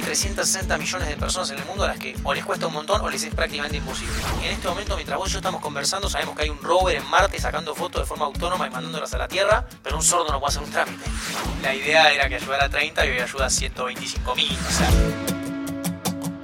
Hay 360 millones de personas en el mundo a las que o les cuesta un montón o les es prácticamente imposible. En este momento, mientras vos y yo estamos conversando, sabemos que hay un rover en Marte sacando fotos de forma autónoma y mandándolas a la Tierra, pero un sordo no puede hacer un trámite. La idea era que ayudara a 30 y hoy ayuda a 125 mil.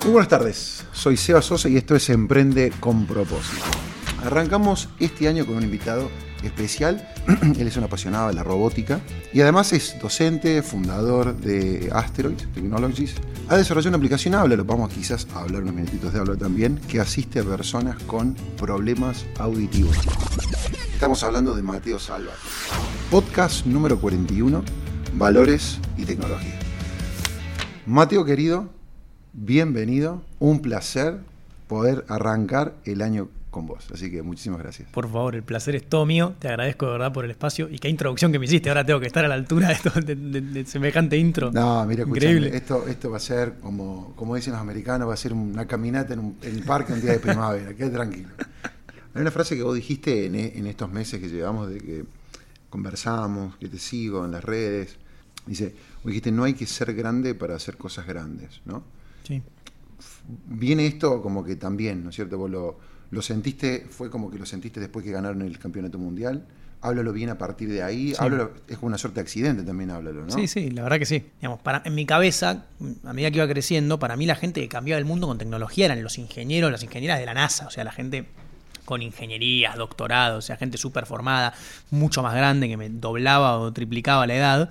Muy buenas tardes, soy Seba Sosa y esto es Emprende con propósito. Arrancamos este año con un invitado especial. Él es un apasionado de la robótica y además es docente, fundador de Asteroid Technologies. Ha desarrollado una aplicación Háblalo, vamos quizás a hablar unos minutitos de Háblalo también, que asiste a personas con problemas auditivos. Estamos hablando de Mateo Salva. Podcast número 41, Valores y Tecnología. Mateo querido, bienvenido, un placer poder arrancar el año con vos. Así que muchísimas gracias. Por favor, el placer es todo mío. Te agradezco de verdad por el espacio. Y qué introducción que me hiciste. Ahora tengo que estar a la altura de, esto, de, de- de semejante intro. No, mira, Increíble. esto, esto va a ser como, como dicen los americanos, va a ser una caminata en un, en un parque un día de primavera, quédate tranquilo. Hay una frase que vos dijiste en, en estos meses que llevamos de que conversamos, que te sigo en las redes. Dice, dijiste, no hay que ser grande para hacer cosas grandes, ¿no? Sí. Viene esto como que también, ¿no es cierto? Vos lo, lo sentiste, fue como que lo sentiste después que ganaron el campeonato mundial. Háblalo bien a partir de ahí. Sí. Háblalo, es como una suerte de accidente también, háblalo, ¿no? Sí, sí, la verdad que sí. Digamos, para, en mi cabeza, a medida que iba creciendo, para mí la gente que cambiaba el mundo con tecnología eran los ingenieros, las ingenieras de la NASA, o sea, la gente con ingenierías, doctorados, o sea, gente súper formada, mucho más grande, que me doblaba o triplicaba la edad,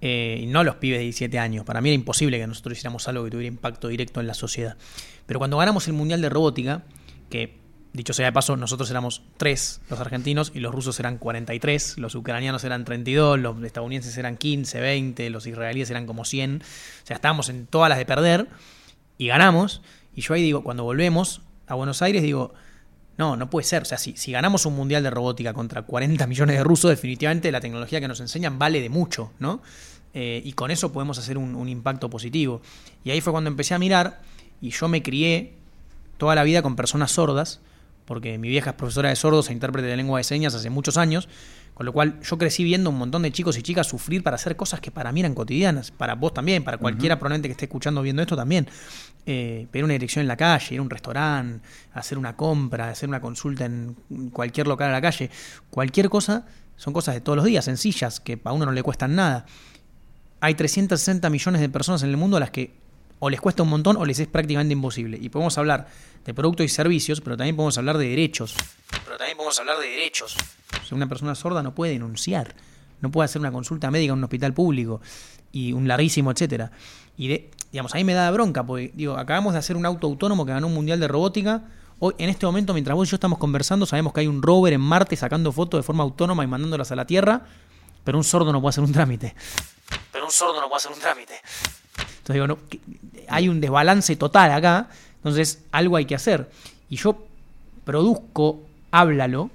eh, y no los pibes de 17 años. Para mí era imposible que nosotros hiciéramos algo que tuviera impacto directo en la sociedad. Pero cuando ganamos el Mundial de Robótica, que dicho sea de paso, nosotros éramos tres los argentinos y los rusos eran 43, los ucranianos eran 32, los estadounidenses eran 15, 20, los israelíes eran como 100. O sea, estábamos en todas las de perder y ganamos. Y yo ahí digo, cuando volvemos a Buenos Aires, digo, no, no puede ser. O sea, si, si ganamos un mundial de robótica contra 40 millones de rusos, definitivamente la tecnología que nos enseñan vale de mucho, ¿no? Eh, y con eso podemos hacer un impacto positivo. Y ahí fue cuando empecé a mirar y yo me crié toda la vida con personas sordas, porque mi vieja es profesora de sordos e intérprete de lengua de señas hace muchos años, con lo cual yo crecí viendo un montón de chicos y chicas sufrir para hacer cosas que para mí eran cotidianas, para vos también, para cualquiera probablemente que esté escuchando viendo esto también. Eh, pedir una dirección en la calle, ir a un restaurante, hacer una compra, hacer una consulta en cualquier local a la calle, cualquier cosa, son cosas de todos los días, sencillas, que a uno no le cuestan nada. Hay 360 millones de personas en el mundo a las que o les cuesta un montón o les es prácticamente imposible. Y podemos hablar de productos y servicios, pero también podemos hablar de derechos. pero también podemos hablar de derechos. Una persona sorda no puede denunciar, no puede hacer una consulta médica en un hospital público y un larguísimo etcétera. Y de, digamos, ahí me da bronca, porque digo, acabamos de hacer un auto autónomo que ganó un mundial de robótica. Hoy, en este momento, mientras vos y yo estamos conversando, sabemos que hay un rover en Marte sacando fotos de forma autónoma y mandándolas a la Tierra, pero un sordo no puede hacer un trámite. Pero un sordo no puede hacer un trámite. Entonces digo, no, hay un desbalance total acá, entonces algo hay que hacer. Y yo produzco, háblalo,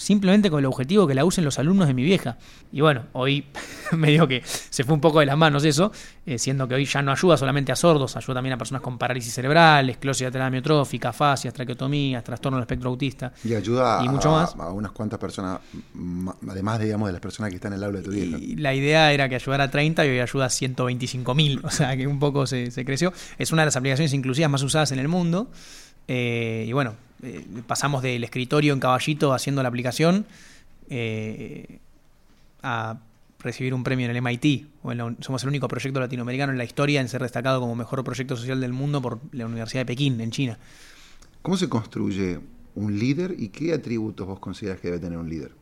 simplemente con el objetivo que la usen los alumnos de mi vieja. Y bueno, hoy me digo que se fue un poco de las manos eso, eh, siendo que hoy ya no ayuda solamente a sordos, ayuda también a personas con parálisis cerebral, esclerosis lateral amiotrófica, fascias, traqueotomías, trastorno del espectro autista. Y ayuda Y a, más. a unas cuantas personas, además, digamos, de las personas que están en el aula de tu vieja. Y la idea era que ayudara a 30 y hoy ayuda a 125 mil, o sea que un poco se, se creció. Es una de las aplicaciones inclusivas más usadas en el mundo. Eh, y bueno, eh, pasamos del escritorio en caballito haciendo la aplicación eh, a recibir un premio en el MIT. o en la un- somos el único proyecto latinoamericano en la historia en ser destacado como mejor proyecto social del mundo por la Universidad de Pekín, en China. ¿Cómo se construye un líder y qué atributos vos consideras que debe tener un líder?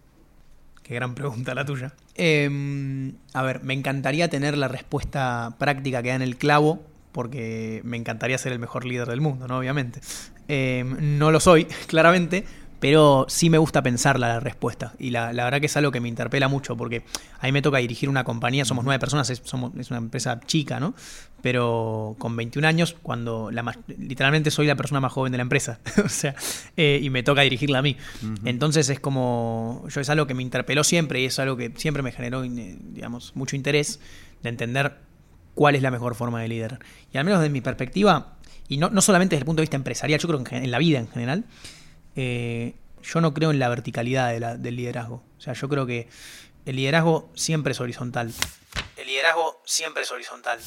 Qué gran pregunta la tuya. Eh, a ver, me encantaría tener la respuesta práctica que da en el clavo, porque me encantaría ser el mejor líder del mundo, ¿no? Obviamente. Eh, no lo soy, claramente, pero sí me gusta pensarla la respuesta. Y la, la verdad que es algo que me interpela mucho, porque a mí me toca dirigir una compañía, somos nueve personas, es, somos, es una empresa chica, ¿no? Pero con 21 años, cuando la, más- literalmente soy la persona más joven de la empresa, o sea, eh, y me toca dirigirla a mí. Entonces es como, yo es algo que me interpeló siempre y es algo que siempre me generó, digamos, mucho interés de entender cuál es la mejor forma de liderar. Y al menos desde mi perspectiva, y no, no solamente desde el punto de vista empresarial, yo creo que en, la vida en general, eh, yo no creo en la verticalidad del liderazgo. O sea, yo creo que el liderazgo siempre es horizontal. El liderazgo siempre es horizontal.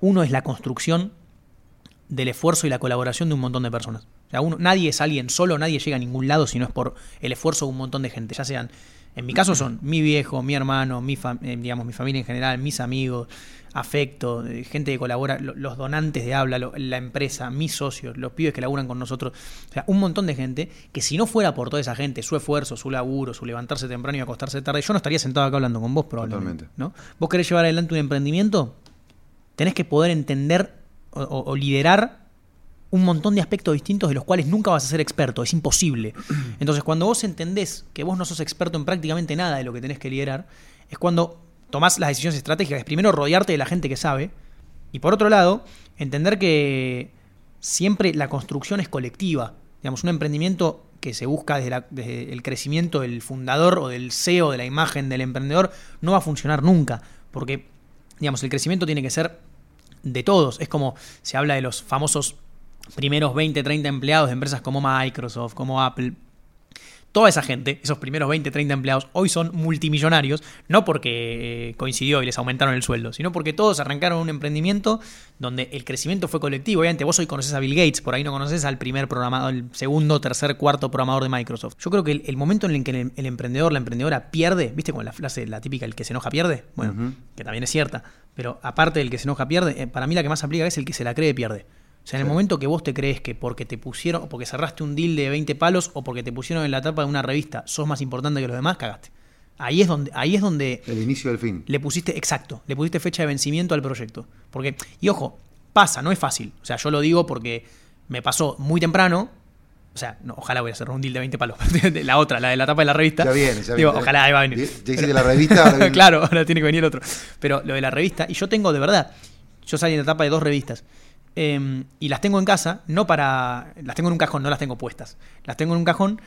uno es la construcción del esfuerzo y la colaboración de un montón de personas. O sea, uno, nadie es alguien solo, nadie llega a ningún lado si no es por el esfuerzo de un montón de gente, ya sean en mi caso son mi viejo, mi hermano, mi, eh, digamos, mi familia en general, mis amigos, afecto, eh, gente que colabora, los donantes de habla, la empresa, mis socios, los pibes que laburan con nosotros. O sea, un montón de gente que si no fuera por toda esa gente, su esfuerzo, su laburo, su levantarse temprano y acostarse tarde, yo no estaría sentado acá hablando con vos probablemente. ¿no? ¿Vos querés llevar adelante un emprendimiento? Tenés que poder entender o liderar un montón de aspectos distintos de los cuales nunca vas a ser experto, es imposible. Entonces, cuando vos entendés que vos no sos experto en prácticamente nada de lo que tenés que liderar, es cuando tomás las decisiones estratégicas. Primero, rodearte de la gente que sabe. Y por otro lado, entender que siempre la construcción es colectiva. Digamos, un emprendimiento que se busca desde, desde, el crecimiento del fundador o del CEO, de la imagen del emprendedor, no va a funcionar nunca. Porque, digamos, el crecimiento tiene que ser de todos. Es como se habla de los famosos primeros 20, 30 empleados de empresas como Microsoft, como Apple, toda esa gente, esos primeros 20, 30 empleados, hoy son multimillonarios, no porque eh, coincidió y les aumentaron el sueldo, sino porque todos arrancaron un emprendimiento donde el crecimiento fue colectivo. Obviamente vos hoy conoces a Bill Gates, por ahí no conoces al primer programador, el segundo, tercer, cuarto programador de Microsoft. Yo creo que el, momento en el que el, emprendedor, la emprendedora pierde, ¿viste como la frase, la típica, el que se enoja pierde? Bueno, que también es cierta, pero aparte del que se enoja pierde, eh, para mí la que más aplica es el que se la cree pierde. O sea, en el momento que vos te crees que porque te pusieron, o porque cerraste un deal de 20 palos, o porque te pusieron en la tapa de una revista, sos más importante que los demás, cagaste. Ahí es donde, ahí es donde. El inicio del fin. Le pusiste, exacto, le pusiste fecha de vencimiento al proyecto. Porque, y ojo, pasa, no es fácil. O sea, yo lo digo porque me pasó muy temprano. O sea, no, ojalá voy a hacer un deal de 20 palos. la otra, la de la tapa de la revista. Ya viene, ya Digo, ojalá ahí va a venir. Ya hiciste la revista. claro, ahora tiene que venir otro. Pero lo de la revista, y yo tengo de verdad, yo salí en la tapa de dos revistas. Em, y las tengo en casa, no para. Las tengo en un cajón, no las tengo puestas. Las tengo en un cajón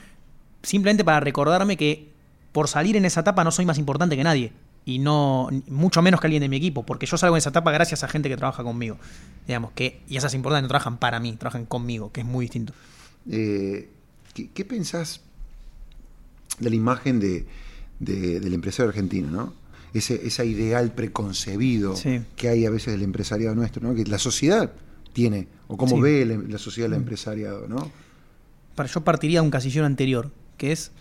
simplemente para recordarme que por salir en esa etapa no soy más importante que nadie. Y no. mucho menos que alguien de mi equipo. Porque yo salgo en esa etapa gracias a gente que trabaja conmigo. Digamos, que. Y esas importantes no trabajan para mí, trabajan conmigo, que es muy distinto. Eh, ¿qué, pensás de la imagen de, del empresario argentino, no? Ese, ese ideal preconcebido que hay a veces del empresariado nuestro, ¿no? Que la sociedad tiene o cómo ve la, sociedad del mm. empresariado, ¿no? Para, yo partiría de un casillero anterior, que es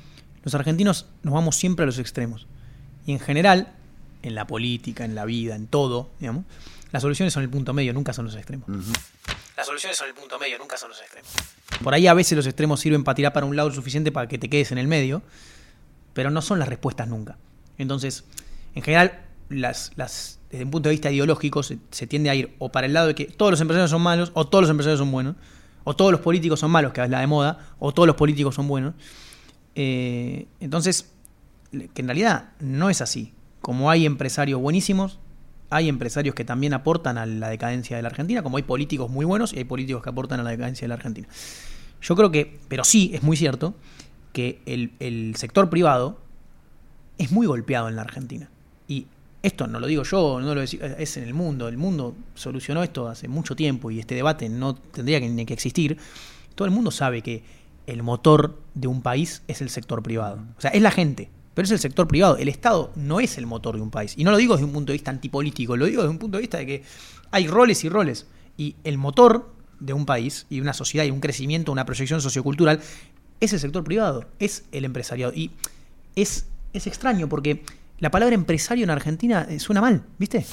los argentinos nos vamos siempre a los extremos. Y en general, en la política, en la vida, en todo, digamos, las soluciones son el punto medio, nunca son los extremos. Las soluciones son el punto medio, nunca son los extremos. Por ahí a veces los extremos sirven para tirar para un lado lo suficiente para que te quedes en el medio, pero no son las respuestas nunca. Entonces, en general, las, desde un punto de vista ideológico, se, tiende a ir o para el lado de que todos los empresarios son malos, o todos los empresarios son buenos, o todos los políticos son malos, que es la de moda, o todos los políticos son buenos. Eh, entonces, que en realidad no es así. Como hay empresarios buenísimos, hay empresarios que también aportan a la decadencia de la Argentina, como hay políticos muy buenos y hay políticos que aportan a la decadencia de la Argentina. Yo creo que, pero sí es muy cierto, que el, el sector privado es muy golpeado en la Argentina. Y esto no lo digo yo, no lo es en el mundo, el mundo solucionó esto hace mucho tiempo y este debate no tendría que, ni que existir. Todo el mundo sabe que el motor de un país es el sector privado. O sea, es la gente, pero es el sector privado. El Estado no es el motor de un país. Y no lo digo desde un punto de vista antipolítico, lo digo desde un punto de vista de que hay roles y roles. Y el motor de un país y una sociedad y un crecimiento, una proyección sociocultural, es el sector privado, es el empresariado. Y es, es extraño porque la palabra empresario en Argentina eh, suena mal, ¿viste?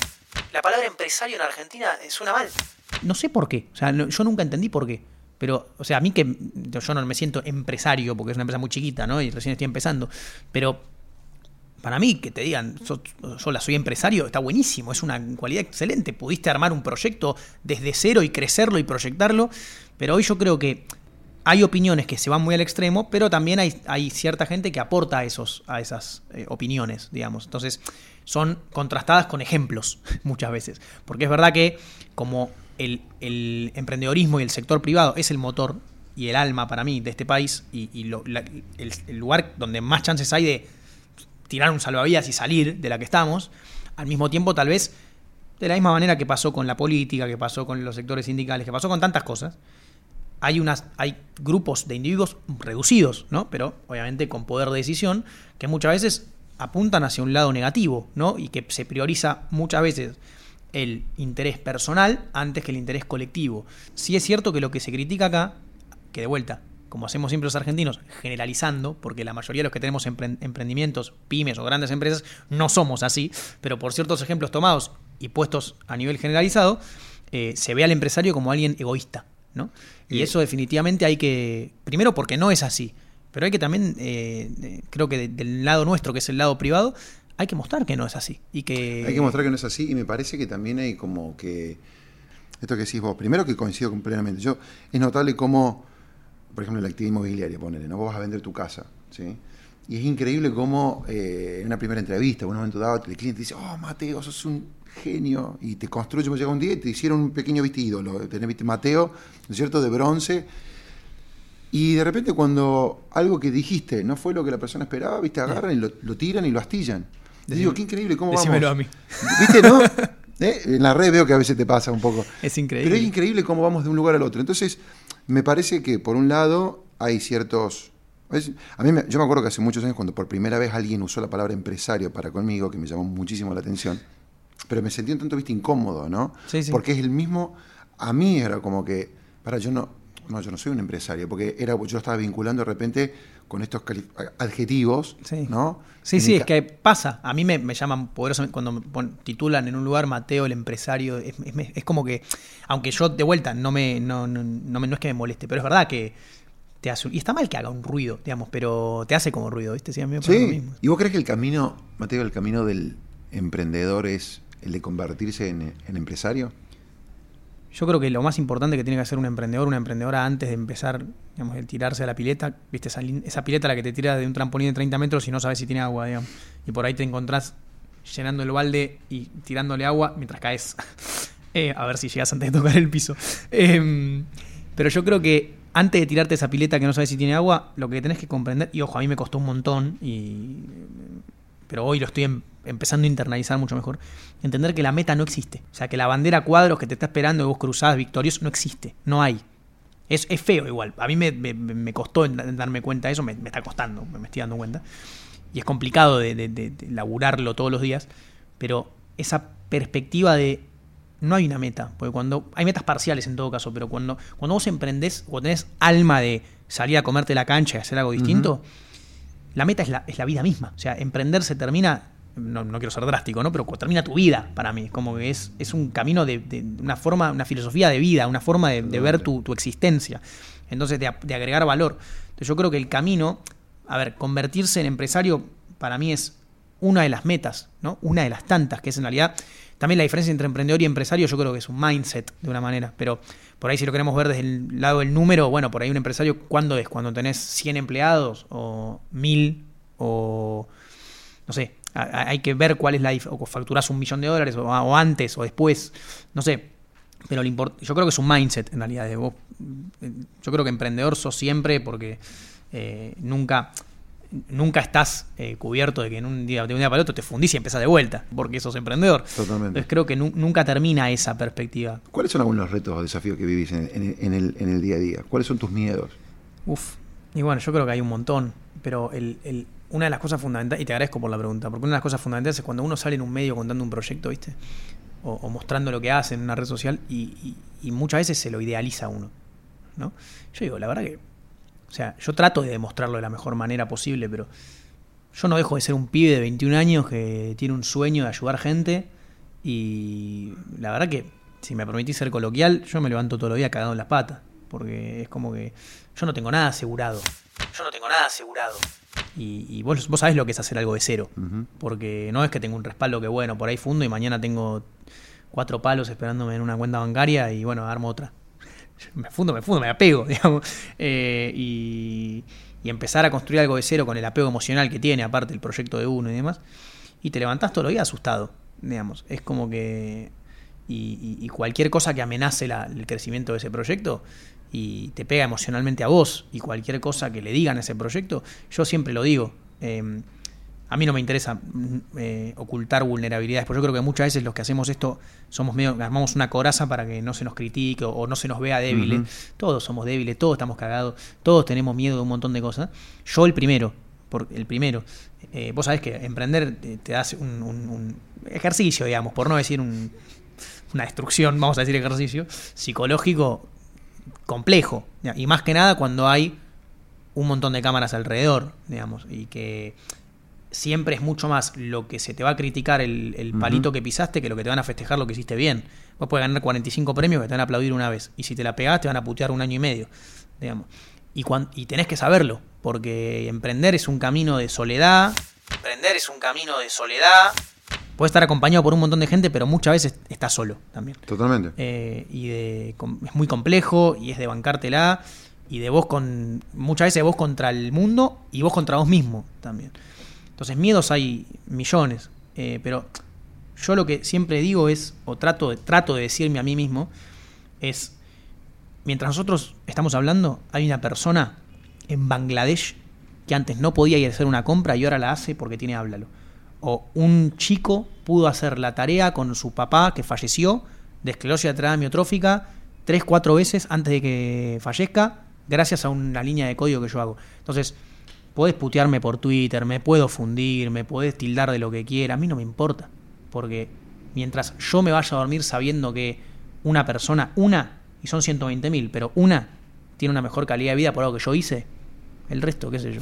La palabra empresario en Argentina eh, suena mal. No sé por qué. O sea, yo nunca entendí por qué. Pero, o sea, a mí que yo no me siento empresario porque es una empresa muy chiquita, ¿no? Y recién estoy empezando. Pero para mí, que te digan, yo, la soy empresario, está buenísimo, es una cualidad excelente. Pudiste armar un proyecto desde cero y crecerlo y proyectarlo. Pero hoy yo creo que hay opiniones que se van muy al extremo, pero también hay, cierta gente que aporta a, esos, a esas eh, opiniones, digamos. Entonces, son contrastadas con ejemplos muchas veces. Porque es verdad que como el, emprendedorismo y el sector privado es el motor y el alma para mí de este país y, el, lugar donde más chances hay de tirar un salvavidas y salir de la que estamos, al mismo tiempo tal vez de la misma manera que pasó con la política, que pasó con los sectores sindicales, que pasó con tantas cosas, hay, unas, hay grupos de individuos reducidos, ¿no? Pero obviamente con poder de decisión, que muchas veces apuntan hacia un lado negativo, ¿no? Y que se prioriza muchas veces el interés personal antes que el interés colectivo. Sí es cierto que lo que se critica acá, que de vuelta, como hacemos siempre los argentinos, generalizando, porque la mayoría de los que tenemos emprendimientos, pymes o grandes empresas, no somos así, pero por ciertos ejemplos tomados y puestos a nivel generalizado, eh, se ve al empresario como alguien egoísta. ¿No? Y eso definitivamente hay que, primero porque no es así, pero hay que también, eh, creo que del lado nuestro, que es el lado privado, hay que mostrar que no es así. Y que... Hay que mostrar que no es así y me parece que también hay como que, esto que decís vos, primero que coincido completamente, yo, es notable cómo, por ejemplo, la actividad inmobiliaria, ponele, ¿no? Vos vas a vender tu casa, ¿sí? Y es increíble cómo eh, en una primera entrevista, en un momento dado, el cliente dice, oh, Mateo, sos un genio, y te construye, llega un día y te hicieron un pequeño vestido, lo tenés, viste, Mateo, ¿no es cierto?, de bronce, y de repente cuando algo que dijiste no fue lo que la persona esperaba, viste, agarran y lo, tiran y lo astillan. digo, qué increíble cómo vamos. a mí. ¿Viste, no? ¿Eh? En la red veo que a veces te pasa un poco. Es increíble. Pero es increíble cómo vamos de un lugar al otro. Entonces, me parece que por un lado hay ciertos a mí yo me acuerdo que hace muchos años cuando por primera vez alguien usó la palabra empresario para conmigo, que me llamó muchísimo la atención, pero me sentí un tanto viste incómodo, ¿no? Sí, sí. Porque es el mismo, a mí era como que, para, yo no, no, yo no soy un empresario, porque era, yo estaba vinculando de repente con estos adjetivos, ¿no? Sí, sí, es que pasa. A mí me, llaman poderosamente, cuando me titulan en un lugar Mateo el empresario, es, como que, aunque yo de vuelta no me, no, no, no, no es que me moleste, pero es verdad que te hace y está mal que haga un ruido, digamos, pero te hace como ruido, ¿viste? Sí, a mí me ¿Y vos crees que el camino, Mateo, el camino del emprendedor es el de convertirse en, empresario? Yo creo que lo más importante que tiene que hacer un emprendedor, una emprendedora antes de empezar, digamos, el tirarse a la pileta, viste, esa, esa pileta a la que te tira de un trampolín de 30 metros y no sabes si tiene agua, digamos. Y por ahí te encontrás llenando el balde y tirándole agua mientras caes. Eh, a ver si llegas antes de tocar el piso. Em, pero yo creo que antes de tirarte esa pileta que no sabes si tiene agua, lo que tenés que comprender, y ojo, a mí me costó un montón, y, pero hoy lo estoy em, empezando a internalizar mucho mejor, entender que la meta no existe. O sea, que la bandera cuadros que te está esperando y vos cruzás victorioso no existe, no hay. Es, es feo igual. A mí me, costó darme cuenta de eso, me, está costando, me estoy dando cuenta. Y es complicado de, de laburarlo todos los días, pero esa perspectiva de no hay una meta, porque cuando hay metas parciales en todo caso, pero cuando, cuando vos emprendés o tenés alma de salir a comerte la cancha y hacer algo distinto, la meta es la, es la vida misma. O sea, emprender se termina, no, quiero ser drástico, ¿no? Pero termina tu vida para mí. Como que es, es un camino de, una forma, una filosofía de vida, una forma de, ver tu, existencia. Entonces, de, de agregar valor. Entonces, yo creo que el camino, a ver, convertirse en empresario para mí es una de las metas, ¿no? Una de las tantas, que es en realidad también la diferencia entre emprendedor y empresario yo creo que es un mindset de una manera, pero por ahí si lo queremos ver desde el lado del número, bueno, por ahí un empresario, ¿cuándo es? Cuando tenés 100 empleados o 1000 o no sé, hay que ver cuál es la o facturás un millón de dólares o, antes o después, no sé, pero yo creo que es un mindset en realidad. De vos, yo creo que emprendedor sos siempre porque eh, nunca nunca estás eh, cubierto de que en un día, de un día para otro te fundís y empezás de vuelta, porque sos emprendedor. Totalmente. Entonces creo que nunca termina esa perspectiva. ¿Cuáles son algunos retos o desafíos que vivís en, el, en, el, día a día? ¿Cuáles son tus miedos? Uf, y bueno, yo creo que hay un montón, pero el, una de las cosas fundamentales, y te agradezco por la pregunta, porque una de las cosas fundamentales es cuando uno sale en un medio contando un proyecto, ¿viste? O, mostrando lo que hace en una red social y, y muchas veces se lo idealiza uno, ¿no? Yo digo, la verdad que o sea, yo trato de demostrarlo de la mejor manera posible, pero yo no dejo de ser un pibe de 21 años que tiene un sueño de ayudar gente y la verdad que, si me permitís ser coloquial, yo me levanto todos los días cagado en las patas, porque es como que yo no tengo nada asegurado. Yo no tengo nada asegurado. Y, vos, vos sabés lo que es hacer algo de cero, porque no es que tengo un respaldo que bueno, por ahí fundo y mañana tengo cuatro palos esperándome en una cuenta bancaria y bueno, armo otra me fundo, me fundo, me apego, digamos. Eh, y, empezar a construir algo de cero con el apego emocional que tiene, aparte el proyecto de uno y demás. Y te levantás todo los días asustado, digamos. Es como que. Y, cualquier cosa que amenace el crecimiento de ese proyecto y te pega emocionalmente a vos, y cualquier cosa que le digan a ese proyecto, yo siempre lo digo. Eh, a mí no me interesa mm, eh, ocultar vulnerabilidades, porque yo creo que muchas veces los que hacemos esto somos medio, armamos una coraza para que no se nos critique o, no se nos vea débiles. Todos somos débiles, todos estamos cagados, todos tenemos miedo de un montón de cosas. Yo el primero, por, el primero. Eh, vos sabés que emprender te, hace un, ejercicio, digamos, por no decir un, una destrucción, vamos a decir ejercicio, psicológico complejo. Y más que nada cuando hay un montón de cámaras alrededor, digamos, y que siempre es mucho más lo que se te va a criticar el, palito que pisaste que lo que te van a festejar lo que hiciste bien. Vos puedes ganar 45 premios que te van a aplaudir una vez. Y si te la pegás, te van a putear un año y medio. Digamos. Y, y tenés que saberlo, porque emprender es un camino de soledad. Emprender es un camino de soledad. Puedes estar acompañado por un montón de gente, pero muchas veces estás solo también. Totalmente. Eh, y de, es muy complejo y es de bancártela y de vos con. Muchas veces vos contra el mundo y vos contra vos mismo también. Entonces, miedos hay millones. Eh, pero yo lo que siempre digo es, o trato de, trato de decirme a mí mismo, es. Mientras nosotros estamos hablando, hay una persona en Bangladesh que antes no podía ir a hacer una compra y ahora la hace porque tiene háblalo o un chico pudo hacer la tarea con su papá que falleció de esclerosis lateral amiotrófica tres, cuatro veces antes de que fallezca, gracias a una línea de código que yo hago. Entonces, podés putearme por Twitter, me puedo fundir, me podés tildar de lo que quiera, a mí no me importa, porque mientras yo me vaya a dormir sabiendo que una persona, una, y son 120 mil, pero una tiene una mejor calidad de vida por algo que yo hice, el resto, qué sé yo.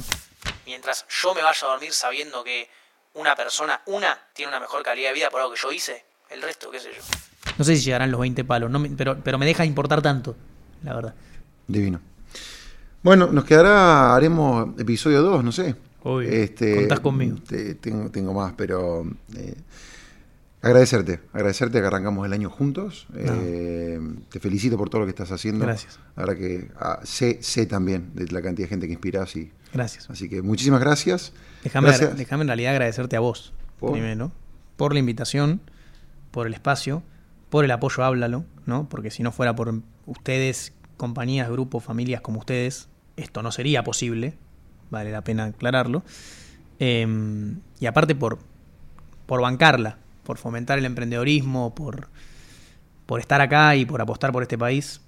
Mientras yo me vaya a dormir sabiendo que una persona, una, tiene una mejor calidad de vida por algo que yo hice, el resto, qué sé yo. No sé si llegarán los 20 palos, pero, pero me deja importar tanto, la verdad. Divino. Bueno, nos quedará, haremos episodio 2, no sé. este, contás conmigo. tengo, tengo más, pero eh, agradecerte, agradecerte que arrancamos el año juntos. Eh, te felicito por todo lo que estás haciendo. Gracias. Ahora que ah, sé, sé también de la cantidad de gente que inspiras y Gracias. Así que muchísimas gracias. Déjame, déjame en realidad agradecerte a vos, primero, por la invitación, por el espacio, por el apoyo, háblalo, ¿no? Porque si no fuera por ustedes, compañías, grupos, familias como ustedes, esto no sería posible, vale la pena aclararlo. Em, y aparte por, por bancarla, por fomentar el emprendedorismo, por, por estar acá y por apostar por este país,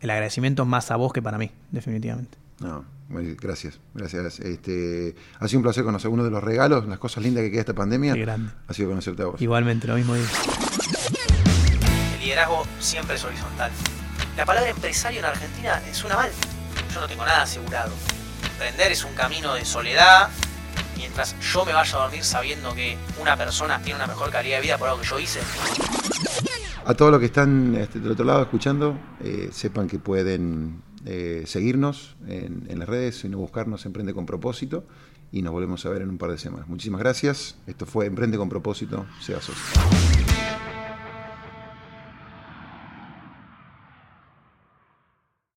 el agradecimiento es más a vos que para mí, definitivamente. No, gracias, gracias. Este, ha sido un placer conocer uno de los regalos, las cosas lindas que queda esta pandemia. Qué grande. Ha sido conocerte a vos. Igualmente, lo mismo digo. El liderazgo siempre es horizontal. La palabra empresario en Argentina es una mal. Yo no tengo nada asegurado. Emprender es un camino de soledad. Mientras yo me vaya a dormir sabiendo que una persona tiene una mejor calidad de vida por algo que yo hice. A todos los que están este, del otro lado escuchando, eh, sepan que pueden eh, seguirnos en, las redes, sino buscarnos Emprende con propósito y nos volvemos a ver en un par de semanas. Muchísimas gracias. Esto fue Emprende con propósito. Sea socio.